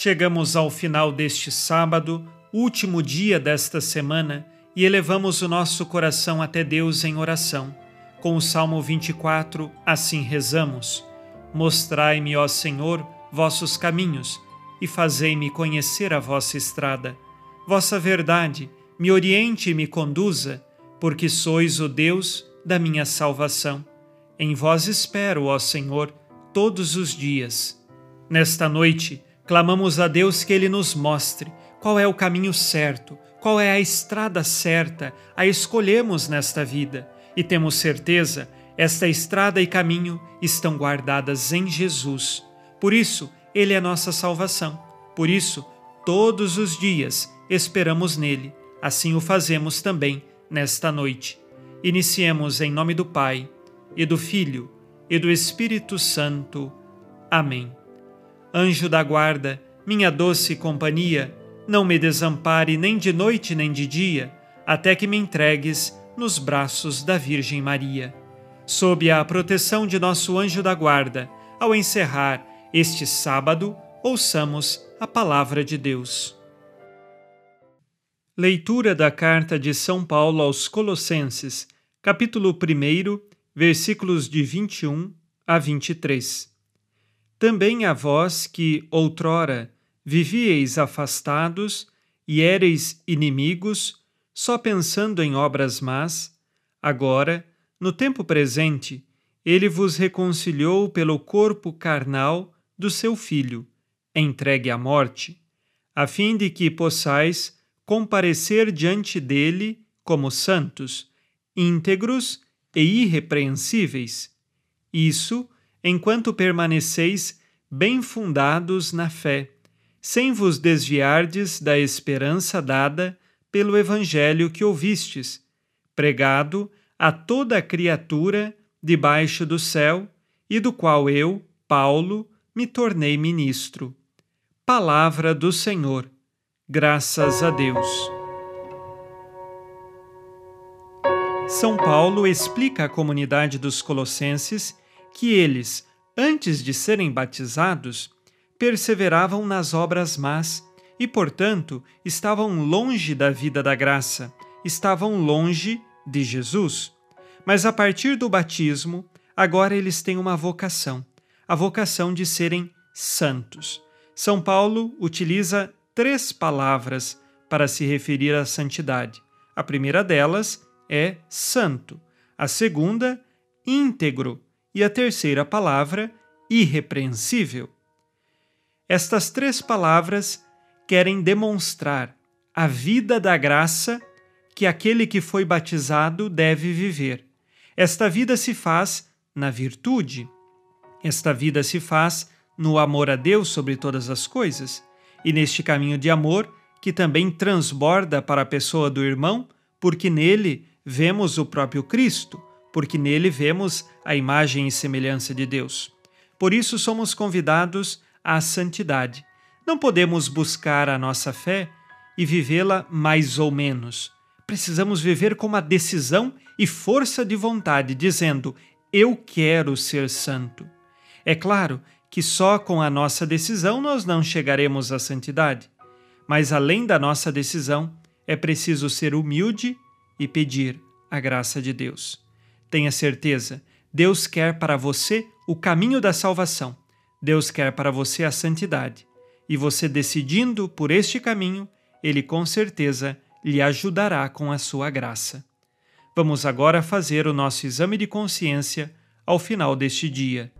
Chegamos ao final deste sábado, último dia desta semana, e elevamos o nosso coração até Deus em oração. Com o Salmo 24, assim rezamos: Mostrai-me, ó Senhor, vossos caminhos, e fazei-me conhecer a vossa estrada. Vossa verdade me oriente e me conduza, porque sois o Deus da minha salvação. Em vós espero, ó Senhor, todos os dias. Nesta noite, clamamos a Deus que Ele nos mostre qual é o caminho certo, qual é a estrada certa a escolhemos nesta vida, e temos certeza, esta estrada e caminho estão guardadas em Jesus. Por isso, Ele é nossa salvação. Por isso, todos os dias esperamos nele. Assim o fazemos também nesta noite. Iniciemos em nome do Pai, e do Filho, e do Espírito Santo. Amém. Anjo da guarda, minha doce companhia, não me desampare nem de noite nem de dia, até que me entregues nos braços da Virgem Maria. Sob a proteção de nosso anjo da guarda, ao encerrar este sábado, ouçamos a palavra de Deus. Leitura da carta de São Paulo aos Colossenses, capítulo 1, versículos de 21 a 23. Também a vós que, outrora, vivieis afastados e éreis inimigos, só pensando em obras más, agora, no tempo presente, ele vos reconciliou pelo corpo carnal do seu Filho, entregue à morte, a fim de que possais comparecer diante dele como santos, íntegros e irrepreensíveis. Isso enquanto permaneceis bem fundados na fé, sem vos desviardes da esperança dada pelo Evangelho que ouvistes, pregado a toda criatura debaixo do céu, e do qual eu, Paulo, me tornei ministro. Palavra do Senhor. Graças a Deus. São Paulo explica à comunidade dos Colossenses que eles, antes de serem batizados, perseveravam nas obras más e, portanto, estavam longe da vida da graça, estavam longe de Jesus. Mas a partir do batismo, agora eles têm uma vocação, a vocação de serem santos. São Paulo utiliza três palavras para se referir à santidade. A primeira delas é santo, a segunda, íntegro e a terceira palavra, irrepreensível. Estas três palavras querem demonstrar a vida da graça que aquele que foi batizado deve viver. Esta vida se faz na virtude, esta vida se faz no amor a Deus sobre todas as coisas e neste caminho de amor que também transborda para a pessoa do irmão, porque nele vemos o próprio Cristo, porque nele vemos a imagem e semelhança de Deus. Por isso somos convidados à santidade. Não podemos buscar a nossa fé e vivê-la mais ou menos. Precisamos viver com uma decisão e força de vontade, dizendo: Eu quero ser santo. É claro que só com a nossa decisão nós não chegaremos à santidade. Mas além da nossa decisão, é preciso ser humilde e pedir a graça de Deus. Tenha certeza, Deus quer para você o caminho da salvação. Deus quer para você a santidade. E você decidindo por este caminho, ele com certeza lhe ajudará com a sua graça. Vamos agora fazer o nosso exame de consciência ao final deste dia.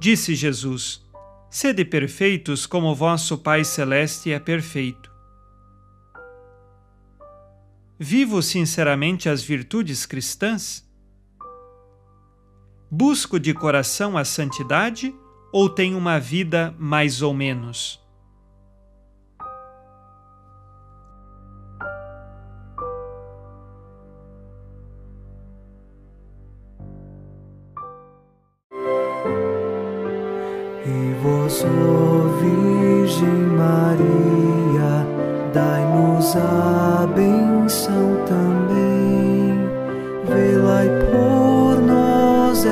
Disse Jesus: Sede perfeitos como vosso Pai Celeste é perfeito. Vivo sinceramente as virtudes cristãs? Busco de coração a santidade ou tem uma vida mais ou menos? E vós, ó Virgem Maria, dai-nos a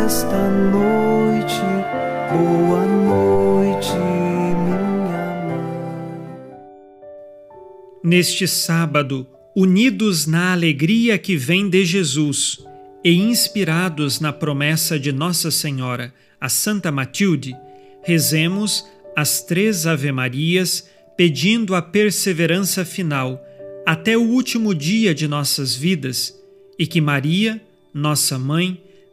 esta noite. Boa noite, minha mãe. Neste sábado, unidos na alegria que vem de Jesus e inspirados na promessa de Nossa Senhora, a Santa Matilde, rezemos as três Ave-Marias pedindo a perseverança final até o último dia de nossas vidas e que Maria, nossa mãe,